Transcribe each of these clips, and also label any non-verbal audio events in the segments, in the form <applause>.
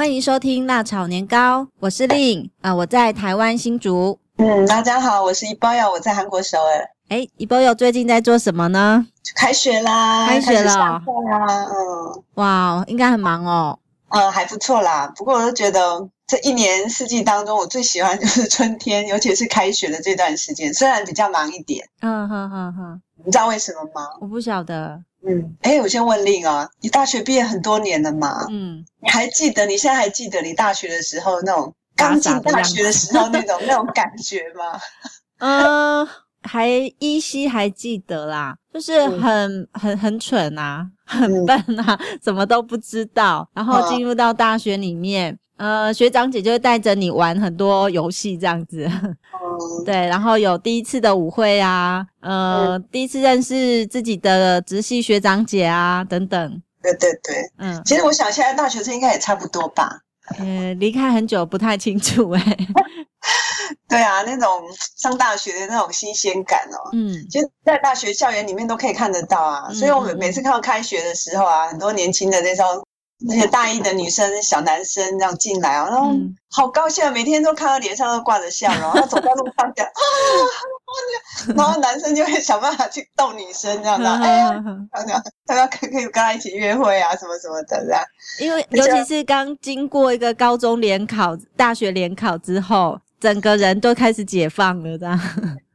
欢迎收听辣炒年糕，我是 Lin 啊，我在台湾新竹。嗯，大家好，我是一包药，我在韩国首尔。哎，一包药最近在做什么呢？开学啦，开学了，上课啦，嗯，哇，应该很忙哦。嗯，还不错啦。不过我都觉得这一年四季当中，我最喜欢就是春天，尤其是开学的这段时间，虽然比较忙一点。嗯哼哼哼，你知道为什么吗？我不晓得。嗯，哎，我先问 Lin 啊，你大学毕业很多年了嘛？嗯，你还记得你现在还记得你大学的时候那种刚进大学的时候那种那种感觉吗？<laughs> 嗯，还依稀还记得啦，就是很很很蠢啊，很笨啊，<laughs> 什么都不知道，然后进入到大学里面。呃，学长姐就会带着你玩很多游戏这样子，嗯，<laughs> 对，然后有第一次的舞会啊，呃，嗯、第一次认识自己的直系学长姐啊，等等。对对对，嗯，其实我想现在大学生应该也差不多吧。呃，离开很久不太清楚哎。<laughs> 对啊，那种上大学的那种新鲜感哦，嗯，其实在大学校园里面都可以看得到啊，嗯、所以我们每次看到开学的时候啊，很多年轻的那种。那些大一的女生、小男生这样进来啊，然后好高兴，每天都看到脸上都挂着笑容，然后 <laughs> 走在路上讲啊，然后男生就会想办法去逗女生这样子，哎呀，这样他要可可以跟他一起约会啊，什么什么的这样。因为尤其是刚经过一个高中联考、大学联考之后，整个人都开始解放了这样。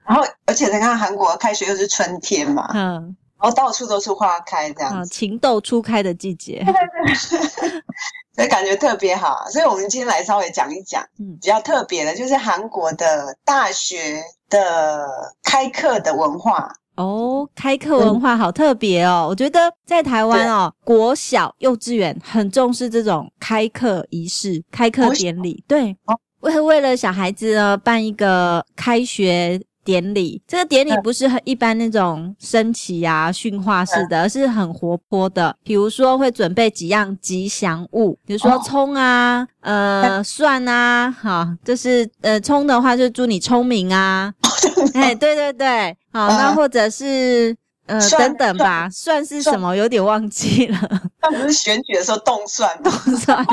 然后，而且你看韩国开学又是春天嘛，嗯。然后到处都是花开，这样子，啊，情窦初开的季节，对对 <laughs> 对，<laughs> 所以感觉特别好。所以，我们今天来稍微讲一讲，嗯，比较特别的，就是韩国的大学的开课的文化。哦，开课文化好特别哦！嗯，我觉得在台湾哦，国小、幼稚园很重视这种开课仪式、开课典礼。对，为为了小孩子呢，办一个开学。典礼，这个典礼不是很一般那种升旗啊、训话式的，而是很活泼的。比如说会准备几样吉祥物，比如说葱啊、呃蒜啊，好，就是呃葱的话就祝你聪明啊，<laughs> 哎，对对对，好，那或者是。呃，等等吧，蒜是什么？有点忘记了。他不是选举的时候冻蒜，冻蒜。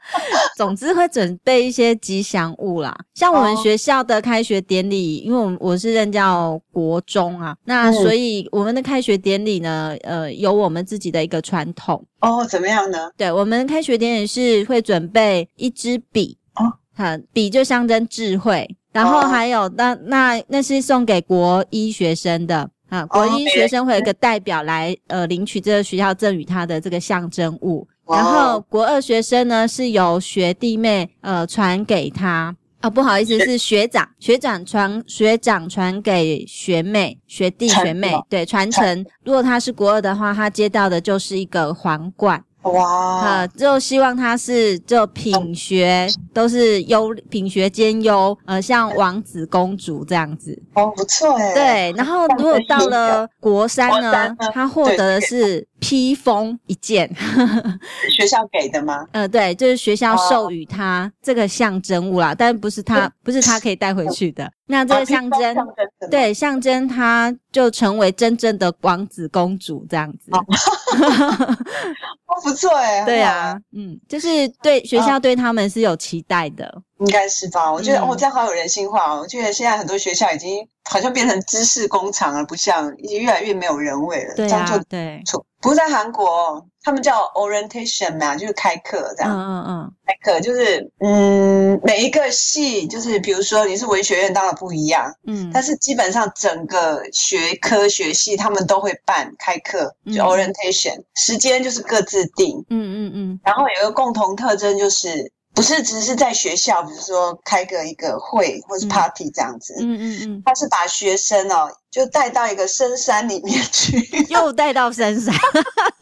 <laughs> 总之会准备一些吉祥物啦，像我们学校的开学典礼，因为我我是任教国中啊，那所以我们的开学典礼呢，呃，有我们自己的一个传统。哦，怎么样呢？对，我们开学典礼是会准备一支笔哦，哈，笔就象征智慧，然后还有那那那是送给国医学生的。啊，国一学生会有一个代表来，呃，领取这个学校赠予他的这个象征物。然后国二学生呢，是由学弟妹呃传给他。哦，不好意思，是学长，学长传学长传给学妹、学弟、学妹，对，传承。如果他是国二的话，他接到的就是一个皇冠。哇，呃，就希望他是就品学都是优，品学兼优，呃，像王子公主这样子。哦，不错哎。对，然后如果到了国三呢，呢他获得的是披风一件。<laughs> 学校给的吗？呃，对，就是学校授予他这个象征物啦，但不是他，不是他可以带回去的。那这个象征，象征对，象征他就成为真正的王子公主这样子。哦，<laughs> 不错哎。<laughs> 对啊，嗯，就是对学校对他们是有期待的，应该是吧？我觉得、嗯、哦，这样好有人性化哦。我觉得现在很多学校已经好像变成知识工厂了，不像已经越来越没有人味了。对啊，对。不是在韩国，他们叫 orientation 嘛，就是开课这样。嗯嗯嗯，开课就是嗯，每一个系就是，比如说你是文学院，当然不一样。嗯，但是基本上整个学科学系他们都会办开课，就 orientation，时间就是各自定。嗯嗯嗯，然后有一个共同特征就是。不是只是在学校，比如说开个一个会或是 party 这样子，嗯嗯嗯，他是把学生哦，就带到一个深山里面去，<laughs> 又带到深山，<laughs>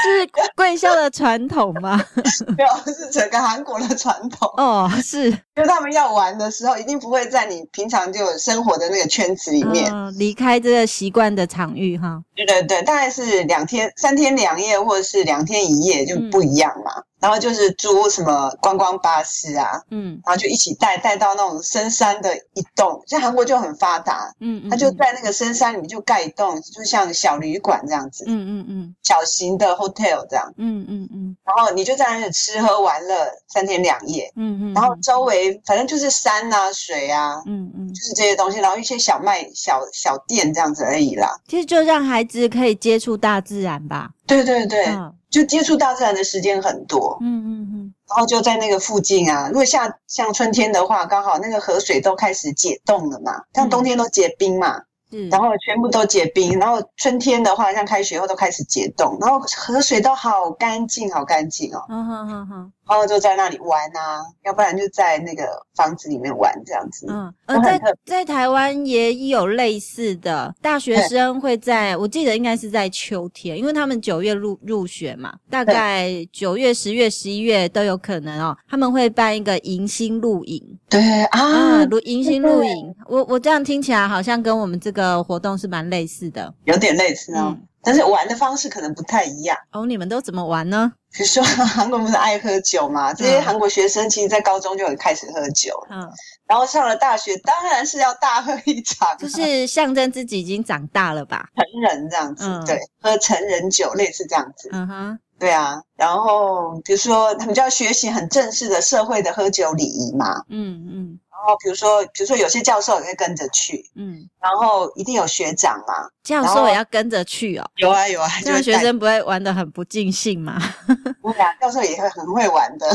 是贵校的传统吗？<laughs> 没有，是整个韩国的传统。哦，是，就他们要玩的时候，一定不会在你平常就生活的那个圈子里面，嗯，离开这个习惯的场域哈。对对对，大概是两天、三天两夜，或者是两天一夜就不一样嘛。嗯然后就是租什么观光巴士啊，嗯，然后就一起带带到那种深山的一栋，像韩国就很发达，嗯，嗯，他就在那个深山里面就盖一栋，就像小旅馆这样子，嗯嗯嗯，小型的 hotel 这样，嗯嗯嗯，然后你就在那里吃喝玩乐三天两夜，嗯嗯，然后周围反正就是山啊水啊，嗯嗯，就是这些东西，然后一些小卖小小店这样子而已啦。其实就让孩子可以接触大自然吧。对对对，嗯、就接触大自然的时间很多。嗯嗯嗯，然后就在那个附近啊，如果像像春天的话，刚好那个河水都开始解冻了嘛，像冬天都结冰嘛。嗯然后全部都结冰，然后春天的话，像开学后都开始结冻，然后河水都好干净，好干净哦。嗯哼哼哼。然后就在那里玩啊，要不然就在那个房子里面玩这样子。嗯，呃，在在台湾也有类似的，大学生会在，我记得应该是在秋天，因为他们九月入入学嘛，大概九月、十月、十一月都有可能哦。他们会办一个迎新露营。对啊，露迎新露营，我我这样听起来好像跟我们这个活动是蛮类似的，有点类似哦。但是玩的方式可能不太一样哦。你们都怎么玩呢？比如说韩国不是爱喝酒嘛？这些韩国学生其实，在高中就很开始喝酒，嗯，然后上了大学，当然是要大喝一场，就是象征自己已经长大了吧？成人这样子，嗯、对，喝成人酒类似这样子，嗯哼，对啊。然后比如说他们就要学习很正式的社会的喝酒礼仪嘛，嗯嗯。嗯然后比如说，比如说有些教授也会跟着去，嗯，然后一定有学长嘛，教授也要跟着去哦。有啊有啊，这样学生不会玩得很不尽兴嘛？<laughs> 不会啊，教授也会很会玩的，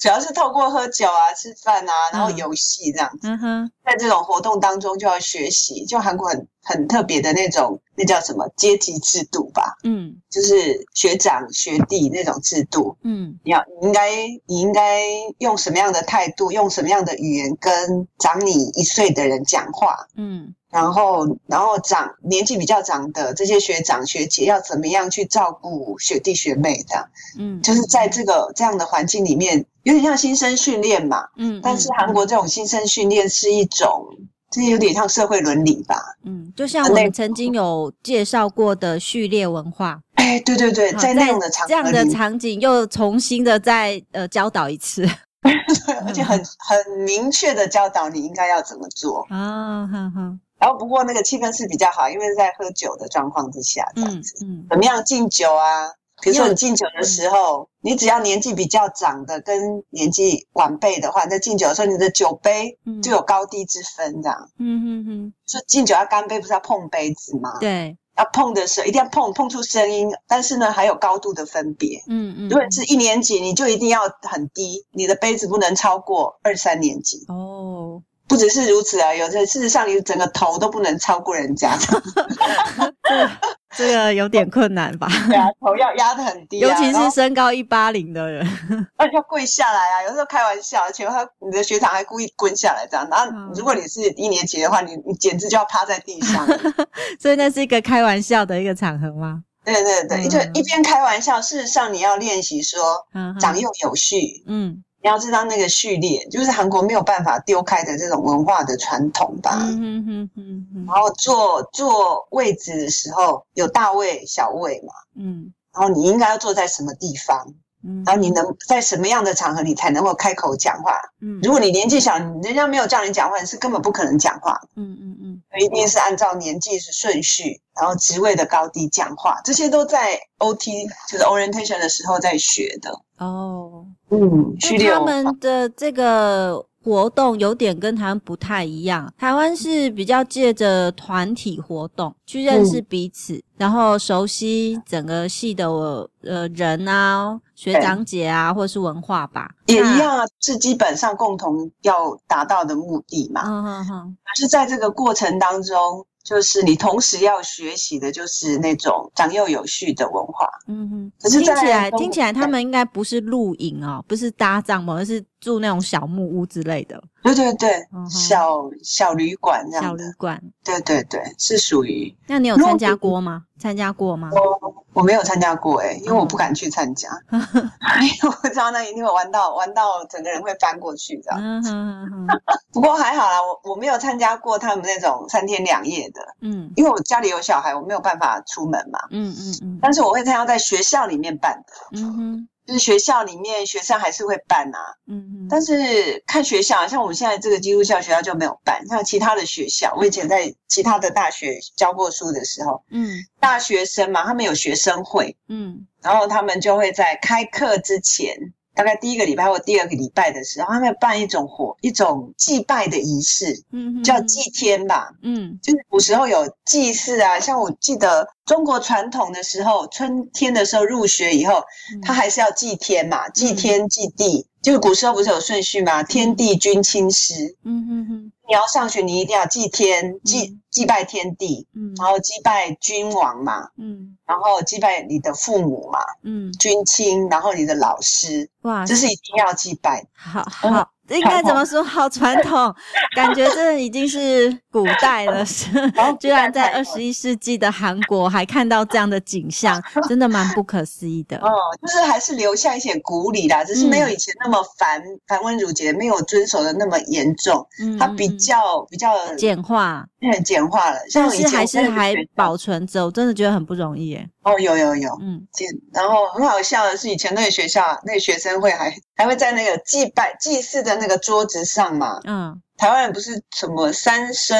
主要是透过喝酒啊、吃饭啊，然后游戏这样子。嗯哼，在这种活动当中就要学习，就韩国很很特别的那种，那叫什么阶级制度吧？嗯，就是学长学弟那种制度。嗯，你要你应该你应该用什么样的态度？用什么样的语言跟长你一岁的人讲话？嗯，然后，然后长年纪比较长的这些学长学姐要怎么样去照顾学弟学妹的？嗯，就是在这个这样的环境里面，有点像新生训练嘛。嗯，但是韩国这种新生训练是一种，这有点像社会伦理吧。嗯，就像我们曾经有介绍过的序列文化。哎，对对对，在那样的场这样的场景又重新的再呃教导一次。对，<laughs> 而且很很明确的教导你应该要怎么做啊，哼哼。然后不过那个气氛是比较好，因为是在喝酒的状况之下这样子。嗯嗯。怎么样敬酒啊？比如说你敬酒的时候，你只要年纪比较长的跟年纪晚辈的话，在敬酒的时候，你的酒杯就有高低之分这样。嗯哼哼。说敬酒要干杯，不是要碰杯子吗？对。要碰的时候一定要碰，碰出声音，但是呢还有高度的分别。嗯嗯，如果是一年级，你就一定要很低，你的杯子不能超过二三年级。哦。不只是如此啊，有的事实上你整个头都不能超过人家。<laughs> 这个有点困难吧？对啊，头要压得很低，啊，尤其是身高一八零的人，<laughs> 而且要跪下来啊。有时候开玩笑，而且他你的学长还故意蹲下来这样。然后如果你是一年级的话，你你简直就要趴在地上。<laughs> 所以那是一个开玩笑的一个场合吗？对对对，就一边开玩笑，事实上你要练习说长幼有序。嗯。你要知道那个序列，就是韩国没有办法丢开的这种文化的传统吧。嗯嗯嗯嗯。然后坐坐位置的时候，有大位、小位嘛。嗯。然后你应该要坐在什么地方？嗯。然后你能在什么样的场合，你才能够开口讲话？嗯。如果你年纪小，人家没有叫你讲话，你是根本不可能讲话。嗯嗯嗯。一定是按照年纪是顺序，然后职位的高低讲话，这些都在 OT 就是 orientation 的时候在学的。哦。嗯，那他们的这个活动有点跟台湾不太一样。台湾是比较借着团体活动去认识彼此，嗯、然后熟悉整个系的呃人啊、学长姐啊，或是文化吧，也一样啊，是基本上共同要达到的目的嘛。嗯嗯嗯。是在这个过程当中。就是你同时要学习的，就是那种长幼有序的文化。嗯哼，可是听起来听起来他们应该不是露营哦，不是搭帐篷，而是住那种小木屋之类的。对对对，嗯、小小旅馆这样。小旅馆。对对对，是属于。那你有参加过吗？参加过吗？我我没有参加过哎、欸，因为我不敢去参加，嗯、<laughs> 因为我知道那一定会玩到玩到整个人会翻过去这样。嗯哼哼哼。不过还好啦，我我没有参加过他们那种三天两夜的。嗯。因为我家里有小孩，我没有办法出门嘛。嗯嗯嗯。但是我会参加在学校里面办的。嗯哼。就是学校里面学生还是会办啊，嗯嗯，但是看学校，像我们现在这个基督教学校就没有办。像其他的学校，我以前在其他的大学教过书的时候，嗯，大学生嘛，他们有学生会，嗯，然后他们就会在开课之前。大概第一个礼拜或第二个礼拜的时候，他们要办一种火，一种祭拜的仪式，嗯，叫祭天吧，嗯，就是古时候有祭祀啊，像我记得中国传统的时候，春天的时候入学以后，他还是要祭天嘛，祭天祭地。就是古时候不是有顺序吗？天地君亲师。嗯哼哼。你要上学，你一定要祭天，祭祭拜天地，嗯，然后祭拜君王嘛，嗯，然后祭拜你的父母嘛，嗯，君亲，然后你的老师，哇，这是一定要祭拜。好好。嗯应该怎么说？好传统，感觉这已经是古代了，<laughs> 是居然在二十一世纪的韩国还看到这样的景象，<laughs> 真的蛮不可思议的。哦，就是还是留下一些古礼啦，只是没有以前那么繁繁文缛节，没有遵守的那么严重。嗯，它比较比较简化，很简化了。像以前还是还保存着，我真的觉得很不容易耶。哦，有有有，嗯，然后很好笑的是，以前那个学校那个学生会还还会在那个祭拜祭祀的那个桌子上嘛，嗯，台湾人不是什么三生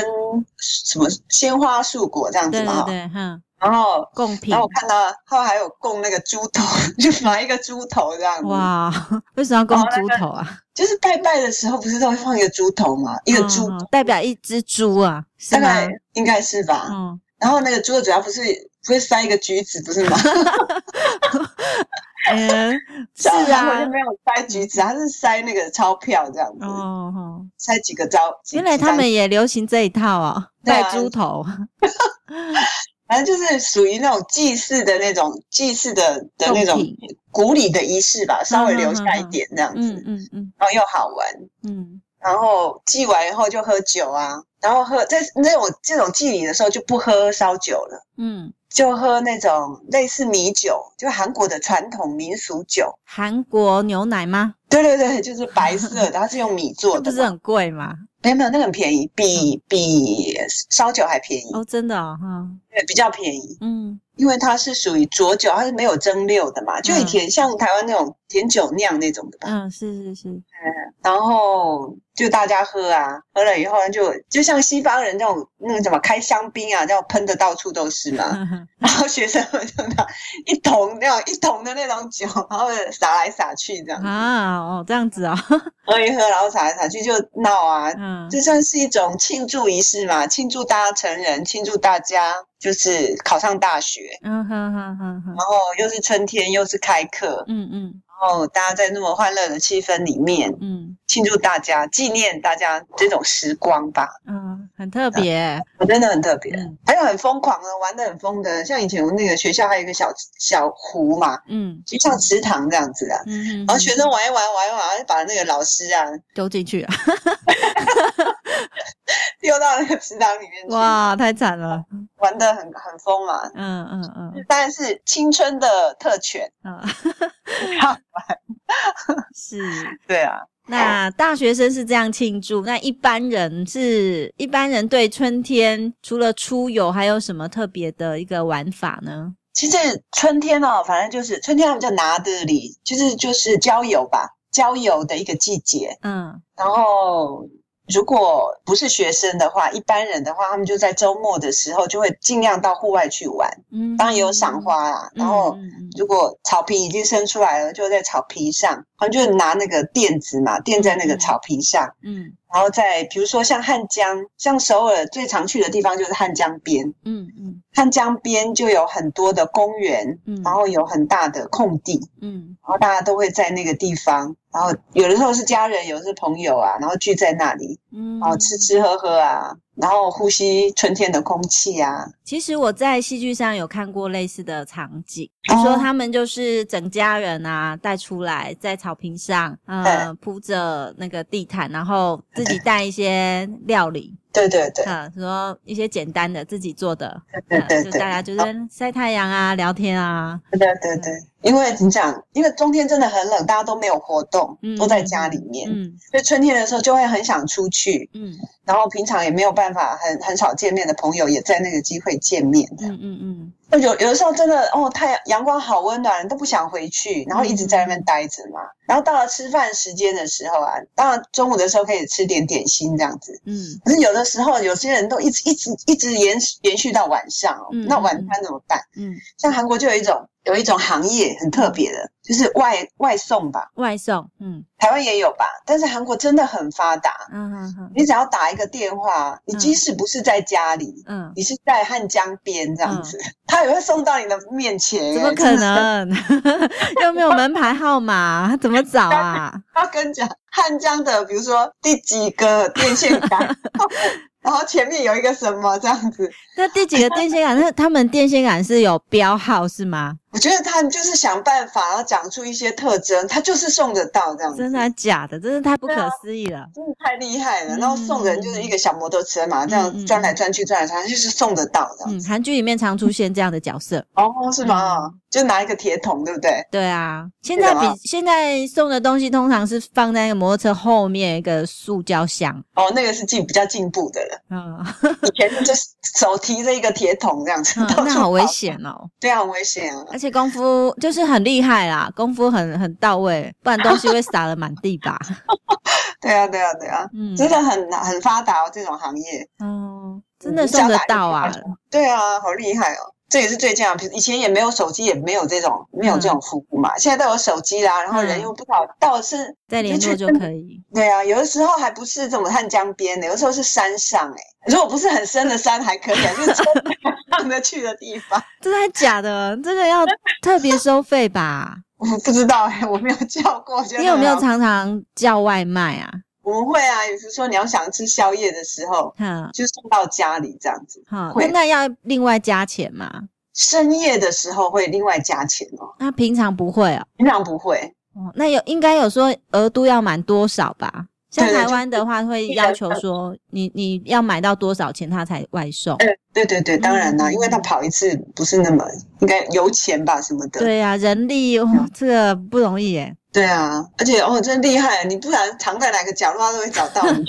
什么鲜花素果这样子吗，对对，嗯，然后贡品，然后我看到他们还有供那个猪头，就拿一个猪头这样子，哇，为什么要供猪头啊？就是拜拜的时候不是都会放一个猪头嘛，一个猪代表一只猪啊，大概应该是吧，嗯，然后那个猪的嘴巴不是不。会塞一个橘子，不是吗？<laughs> <laughs> 嗯，<laughs> 是啊，我就没有塞橘子，他是塞那个钞票这样子。哦，哦塞几个招。原来他们也流行这一套哦，戴猪头。<laughs> 反正就是属于那种祭祀的那种祭祀的的那种古礼的仪式吧，稍微留下一点这样子。嗯嗯嗯。然后又好玩。嗯。然后祭完以后就喝酒啊，然后喝在那种这种祭礼的时候就不喝烧酒了。嗯。就喝那种类似米酒，就韩国的传统民俗酒。韩国牛奶吗？对对对，就是白色的，<laughs> 它是用米做的。不是很贵吗？没有没有，那个很便宜，比、嗯、比烧酒还便宜。哦，真的啊、哦，哈，对，比较便宜。嗯。因为它是属于浊酒，它是没有蒸馏的嘛，就以前像台湾那种甜酒酿那种的吧。嗯，是是是。嗯，然后就大家喝啊，喝了以后就就像西方人那种那个什么开香槟啊，这样喷的到处都是嘛。<laughs> 然后学生们就拿一桶那种一桶的那种酒，然后洒来洒去这样。啊，哦，这样子啊、哦，喝一喝，然后洒来洒去就闹啊。嗯，这算是一种庆祝仪式嘛，庆祝大家成人，庆祝大家。就是考上大学，嗯哼哼哼哼，然后又是春天，又是开课，嗯嗯，然后大家在那么欢乐的气氛里面，嗯，庆祝大家，纪念大家这种时光吧，嗯，很特别，我真的很特别，还有很疯狂的，玩的很疯的，像以前我那个学校还有一个小小湖嘛，嗯，就像池塘这样子的，然后学生玩一玩，玩一玩，就把那个老师啊丢进去啊。丢到那个池塘里面去，哇，太惨了，玩的很很疯嘛，嗯嗯嗯，当然是青春的特权，嗯，好玩，是，对啊，那大学生是这样庆祝，那一般人是一般人对春天除了出游，还有什么特别的一个玩法呢？其实春天哦，反正就是春天，他们叫拿德里，就是就是郊游吧，郊游的一个季节，嗯，然后。如果不是学生的话，一般人的话，他们就在周末的时候就会尽量到户外去玩。嗯，当然也有赏花啦。然后，如果草皮已经生出来了，就在草皮上，他们就拿那个垫子嘛，垫在那个草皮上。嗯。然后在比如说像汉江，像首尔最常去的地方就是汉江边，嗯嗯，汉江边就有很多的公园，嗯，然后有很大的空地，嗯，然后大家都会在那个地方，然后有的时候是家人，有的是朋友啊，然后聚在那里，嗯，然后吃吃喝喝啊。然后呼吸春天的空气啊。其实我在戏剧上有看过类似的场景，比如说他们就是整家人啊带出来在草坪上，呃，铺着那个地毯，然后自己带一些料理。对对对，啊，说一些简单的自己做的，对对对，就大家就是晒太阳啊，聊天啊，对对对，因为你讲，因为冬天真的很冷，大家都没有活动，都在家里面，嗯，所以春天的时候就会很想出去，嗯，然后平常也没有办法很很少见面的朋友，也在那个机会见面，嗯嗯嗯。有有的时候真的哦，太阳阳光好温暖，都不想回去，然后一直在那边待着嘛。嗯、然后到了吃饭时间的时候啊，当然中午的时候可以吃点点心这样子。嗯。可是有的时候，有些人都一直一直一直延延续到晚上哦。嗯。那晚餐怎么办？嗯。像韩国就有一种。有一种行业很特别的，就是外外送吧。外送，嗯，台湾也有吧，但是韩国真的很发达。嗯嗯嗯，你只要打一个电话，你即使不是在家里，嗯，你是在汉江边这样子，他也会送到你的面前。怎么可能？<laughs> 又没有门牌号码，怎么找啊？<laughs> 他跟你讲汉江的，比如说第几个电线杆。<laughs> 然后前面有一个什么这样子？那第几个电线杆？那他们电线杆是有标号是吗？我觉得他们就是想办法，然后讲出一些特征，他就是送得到这样子。真的假的？真是太不可思议了，真的太厉害了。然后送人就是一个小摩托车嘛，这样转来转去，转来转去，就是送得到的。嗯，韩剧里面常出现这样的角色。哦，是吗？就拿一个铁桶，对不对？对啊。现在比现在送的东西通常是放在那个摩托车后面一个塑胶箱。哦，那个是进比较进步的了。嗯，以前就是手提着一个铁桶这样子，那好危险哦。对啊，很危险啊。而且功夫就是很厉害啦，功夫很很到位，不然东西会洒得满地吧？<laughs> 对啊，对啊，对啊，<laughs> 嗯，真的很很发达哦，这种行业，哦，真的送得到啊？对啊，好厉害哦，这也是最近啊，以前也没有手机，也没有这种没有这种服务嘛，现在都有手机啦，然后人又不好到是再联络就可以。对啊，有的时候还不是这么汉江边的，有的时候是山上哎，如果不是很深的山还可以，就是上得去的地方。<laughs> 真的假的？这个要特别收费吧？<laughs> 我不知道哎，我没有叫过。你有没有常常叫外卖啊？我们会啊，有时说你要想吃宵夜的时候，嗯，就送到家里这样子。好，那要另外加钱吗？深夜的时候会另外加钱哦。那平常不会哦？平常不会。哦，那有应该有说额度要满多少吧？像台湾的话，会要求说你你要买到多少钱，他才外送。嗯，对对对，当然啦，因为他跑一次不是那么应该油钱吧什么的。对呀，人力哦，这个不容易耶。对啊，而且哦，真厉害！你不然藏在哪个角落，他都会找到你。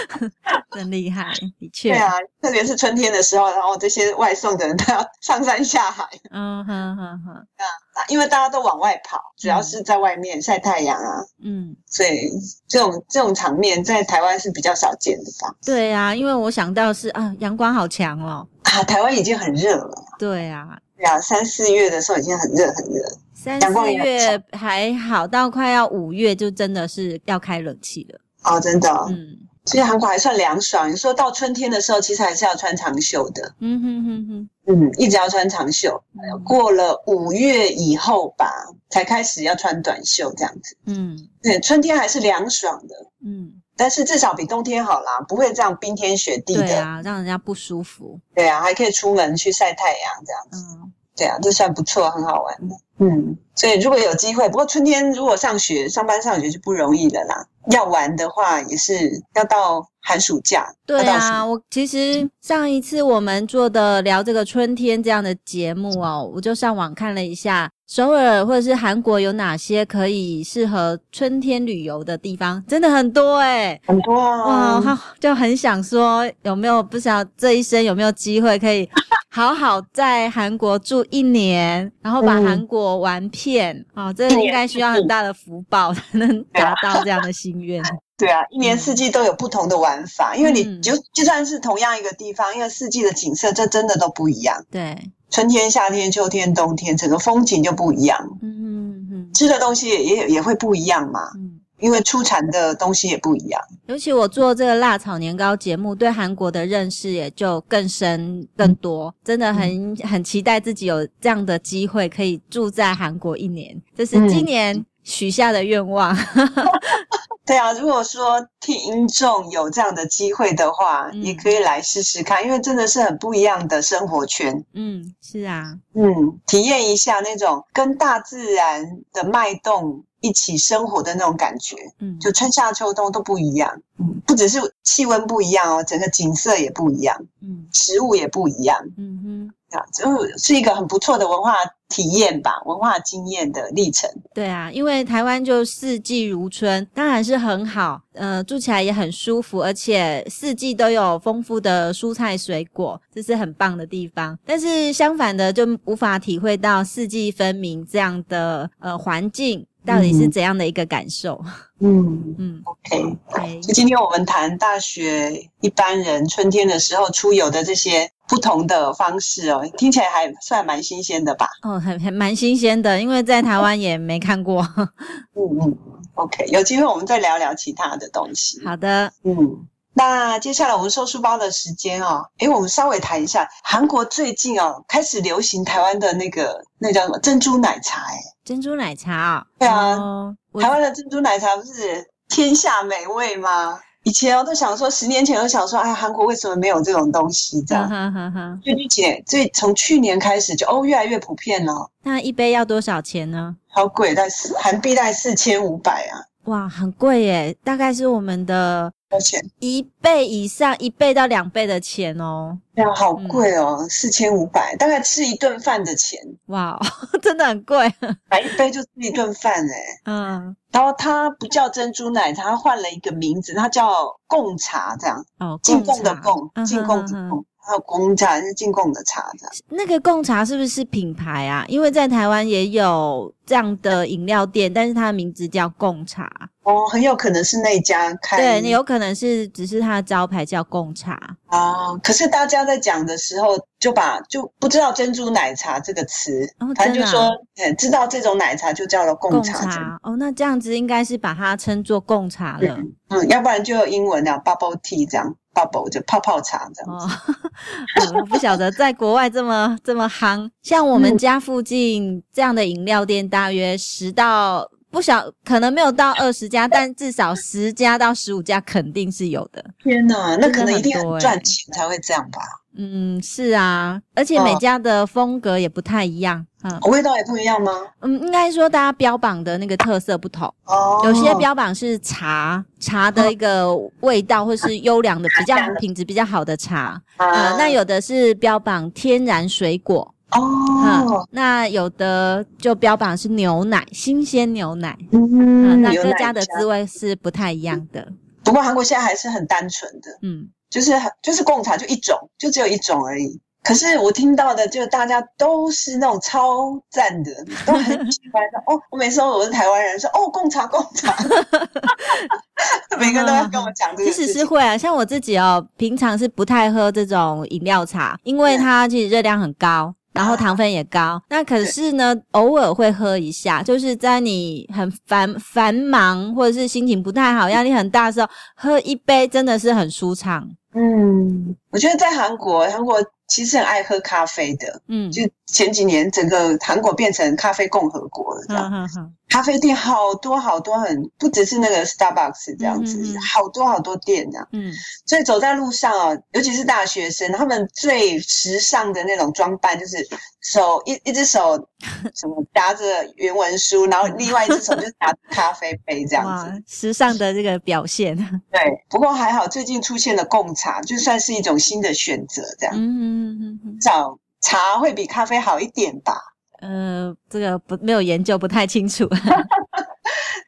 <laughs> 真厉害，的确。对啊，特别是春天的时候，然后这些外送的人都要上山下海。<laughs> 嗯哼哼哼。啊，因为大家都往外跑，主要是在外面晒太阳啊。嗯。所以这种这种场面在台湾是比较少见的吧？对啊，因为我想到是啊，阳光好强哦。啊，台湾已经很热了。对啊。对啊，三四月的时候已经很热很热。三四月还好，到快要五月就真的是要开冷气了。哦，真的，嗯，其实韩国还算凉爽。你说到春天的时候，其实还是要穿长袖的。嗯哼哼哼，嗯，一直要穿长袖。过了五月以后吧，才开始要穿短袖这样子。嗯，对，春天还是凉爽的。嗯，但是至少比冬天好啦，不会这样冰天雪地的。对啊，让人家不舒服。对啊，还可以出门去晒太阳这样子。嗯，对啊，这算不错，很好玩的。嗯，所以如果有机会，不过春天如果上学、上班、上学就不容易了啦。要玩的话，也是要到寒暑假。对啊，我其实上一次我们做的聊这个春天这样的节目哦，我就上网看了一下。首尔或者是韩国有哪些可以适合春天旅游的地方？真的很多诶很多啊！哇，就很想说有没有不知道这一生有没有机会可以好好在韩国住一年，然后把韩国玩遍啊！<laughs> 这应该需要很大的福报才能达到这样的心愿。对啊，一年四季都有不同的玩法，因为你就就算是同样一个地方，因为四季的景色这真的都不一样。对。春天、夏天、秋天、冬天，整个风景就不一样。嗯嗯嗯，吃的东西也也也会不一样嘛。嗯，因为出产的东西也不一样。尤其我做这个辣炒年糕节目，对韩国的认识也就更深更多。真的很很期待自己有这样的机会，可以住在韩国一年，这是今年许下的愿望。<laughs> 对啊，如果说听众有这样的机会的话，嗯、也可以来试试看，因为真的是很不一样的生活圈。嗯，是啊，嗯，体验一下那种跟大自然的脉动一起生活的那种感觉。嗯，就春夏秋冬都不一样。嗯，不只是气温不一样哦，整个景色也不一样。嗯，食物也不一样。嗯哼。就是一个很不错的文化体验吧，文化经验的历程。对啊，因为台湾就四季如春，当然是很好，呃，住起来也很舒服，而且四季都有丰富的蔬菜水果，这是很棒的地方。但是相反的，就无法体会到四季分明这样的呃环境。到底是怎样的一个感受？嗯嗯，OK。就今天我们谈大学一般人春天的时候出游的这些不同的方式哦，听起来还算蛮新鲜的吧？哦，很很蛮新鲜的，因为在台湾也没看过。嗯嗯，OK。有机会我们再聊聊其他的东西。好的，嗯。那接下来我们收书包的时间哦，诶，我们稍微谈一下韩国最近哦开始流行台湾的那个那叫什么珍珠奶茶诶珍珠奶茶啊？对啊，哦、台湾的珍珠奶茶不是天下美味吗？以前我都想说，十年前我都想说，哎，韩国为什么没有这种东西？这样，哈哈哈。最近几，最从去年开始就哦，越来越普遍了。那一杯要多少钱呢？好贵，但是韩币大概四千五百啊。哇，很贵耶，大概是我们的。多钱？一倍以上，一倍到两倍的钱哦。呀、啊，好贵哦，四千五百，大概吃一顿饭的钱。哇，<laughs> 真的很贵，买一杯就吃一顿饭哎。<laughs> 嗯，然后它不叫珍珠奶茶，它换了一个名字，它叫贡茶这样。哦，进贡的贡，进贡的贡。还有贡茶是进贡的茶的，那个贡茶是不是品牌啊？因为在台湾也有这样的饮料店，但是它的名字叫贡茶。哦，很有可能是那家开。对，你有可能是只是它的招牌叫贡茶。哦，可是大家在讲的时候就把就不知道珍珠奶茶这个词，哦、反正就说，嗯，知道这种奶茶就叫做贡茶。茶哦，那这样子应该是把它称作贡茶了。嗯，嗯，要不然就有英文的 bubble tea 这样。bubble 就泡泡茶这样子，哦、<laughs> 我不晓得在国外这么这么夯。像我们家附近这样的饮料店，大约十到不小，可能没有到二十家，但至少十家到十五家肯定是有的。天哪，那可能一定很赚钱才会这样吧？嗯，是啊，而且每家的风格也不太一样。嗯，味道也不一样吗？嗯，应该说大家标榜的那个特色不同。哦，有些标榜是茶，茶的一个味道，或是优良 <laughs> 的、比较品质比较好的茶。啊，那有的是标榜天然水果。哦，那有的就标榜是牛奶，新鲜牛奶。嗯，那各家的滋味是不太一样的。不过韩国现在还是很单纯的。嗯，就是就是贡茶就一种，就只有一种而已。可是我听到的，就大家都是那种超赞的，<laughs> 都很喜欢的。哦，我每次说我是台湾人，说哦，贡茶贡茶，<laughs> 每个人都要跟我讲这个。其实是会啊，像我自己哦，平常是不太喝这种饮料茶，因为它其实热量很高，然后糖分也高。啊、那可是呢，偶尔会喝一下，就是在你很繁繁忙或者是心情不太好、压力很大的时候，喝一杯真的是很舒畅。嗯，我觉得在韩国，韩国。其实很爱喝咖啡的，嗯，就前几年整个韩国变成咖啡共和国了，这样。嗯嗯咖啡店好多好多很，很不只是那个 Starbucks 这样子，好多好多店这样。嗯，所以走在路上啊，尤其是大学生，他们最时尚的那种装扮就是手一一只手 <laughs> 什么夹着原文书，然后另外一只手就拿咖啡杯这样子。时尚的这个表现。<laughs> 对，不过还好，最近出现了贡茶，就算是一种新的选择这样。嗯嗯嗯嗯，找茶会比咖啡好一点吧。呃，这个不没有研究，不太清楚。<laughs>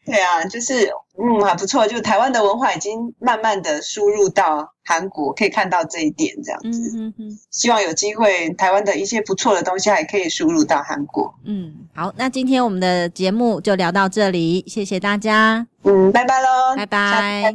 对啊，就是嗯，还不错。就台湾的文化已经慢慢的输入到韩国，可以看到这一点，这样子。嗯嗯嗯。希望有机会，台湾的一些不错的东西还可以输入到韩国。嗯，好，那今天我们的节目就聊到这里，谢谢大家。嗯，拜拜喽，拜拜。